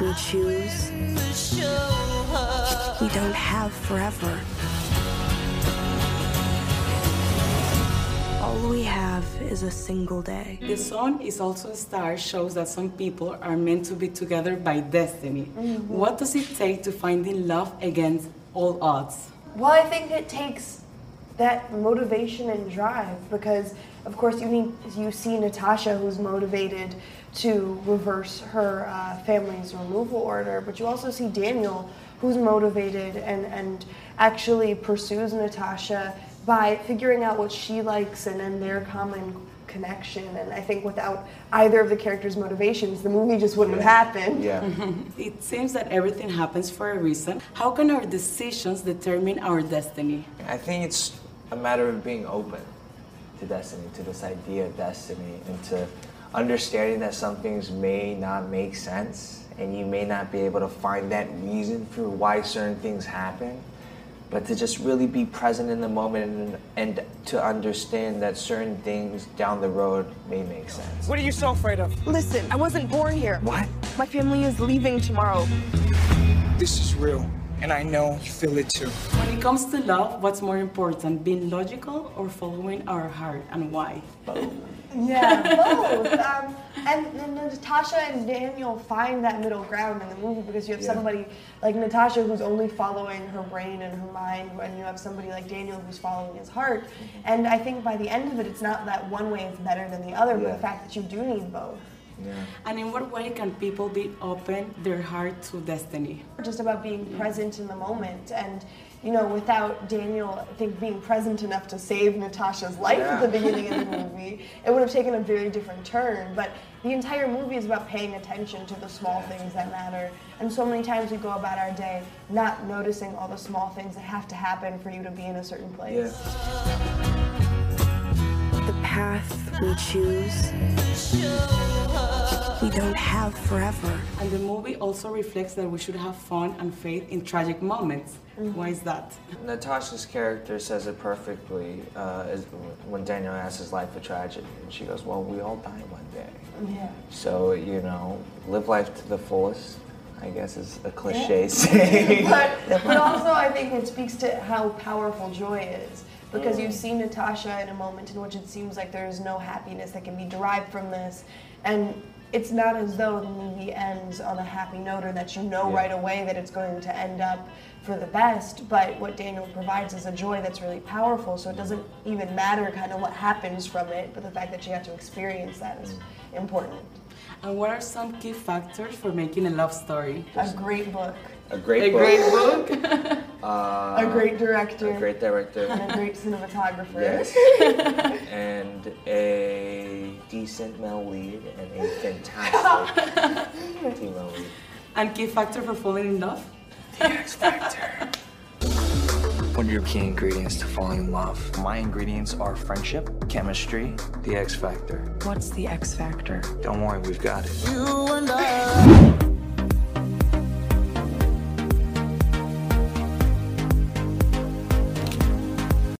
we choose, we don't have forever. All we have is a single day. The Sun is also a star shows that some people are meant to be together by destiny. Mm-hmm. What does it take to finding love against all odds? Well, I think it takes that motivation and drive because, of course, you need you see Natasha who's motivated to reverse her uh, family's removal order, but you also see Daniel who's motivated and and actually pursues Natasha by figuring out what she likes and then their common connection. And I think without either of the characters' motivations, the movie just wouldn't have happened. Yeah. It seems that everything happens for a reason. How can our decisions determine our destiny? I think it's a matter of being open to destiny, to this idea of destiny, and to understanding that some things may not make sense and you may not be able to find that reason for why certain things happen. But to just really be present in the moment and, and to understand that certain things down the road may make sense. What are you so afraid of? Listen, I wasn't born here. What? My family is leaving tomorrow. This is real, and I know you feel it too. When it comes to love, what's more important, being logical or following our heart, and why? Both. yeah, both. Um, and, and Natasha and Daniel find that middle ground in the movie because you have Yeah. somebody like Natasha who's only following her brain and her mind, and you have somebody like Daniel who's following his heart. And I think by the end of it, it's not that one way is better than the other, but the fact that you do need both. Yeah. And in what way can people be open their heart to destiny? Just about being present in the moment and. You know, without Daniel, I think being present enough to save Natasha's life at the beginning of the movie, it would have taken a very different turn. But the entire movie is about paying attention to the small things that matter. And so many times we go about our day not noticing all the small things that have to happen for you to be in a certain place. Yeah. The path we choose, we don't have forever. And the movie also reflects that we should have fun and faith in tragic moments. Why is that? Natasha's character says it perfectly uh, is when Daniel asks, "Is life a tragedy?" and she goes, "Well, we all die one day." Yeah. So you know, live life to the fullest. I guess is a cliche saying. but, but also I think it speaks to how powerful joy is. Because you mm. see Natasha in a moment in which it seems like there is no happiness that can be derived from this. And it's not as though the movie ends on a happy note or that you know Yeah. right away that it's going to end up for the best. But what Daniel provides is a joy that's really powerful. So it doesn't even matter kind of what happens from it, but the fact that you have to experience that is important. And what are some key factors for making a love story? A great book, a great book. A book, great book. uh, a great director, a great director, and a great cinematographer. yes, and a decent male lead and a fantastic female lead. and key factor for falling in love? The X Factor. What are your key ingredients to falling in love? My ingredients are friendship, chemistry, The X Factor. What's the X factor? Don't worry, we've got it. you and I.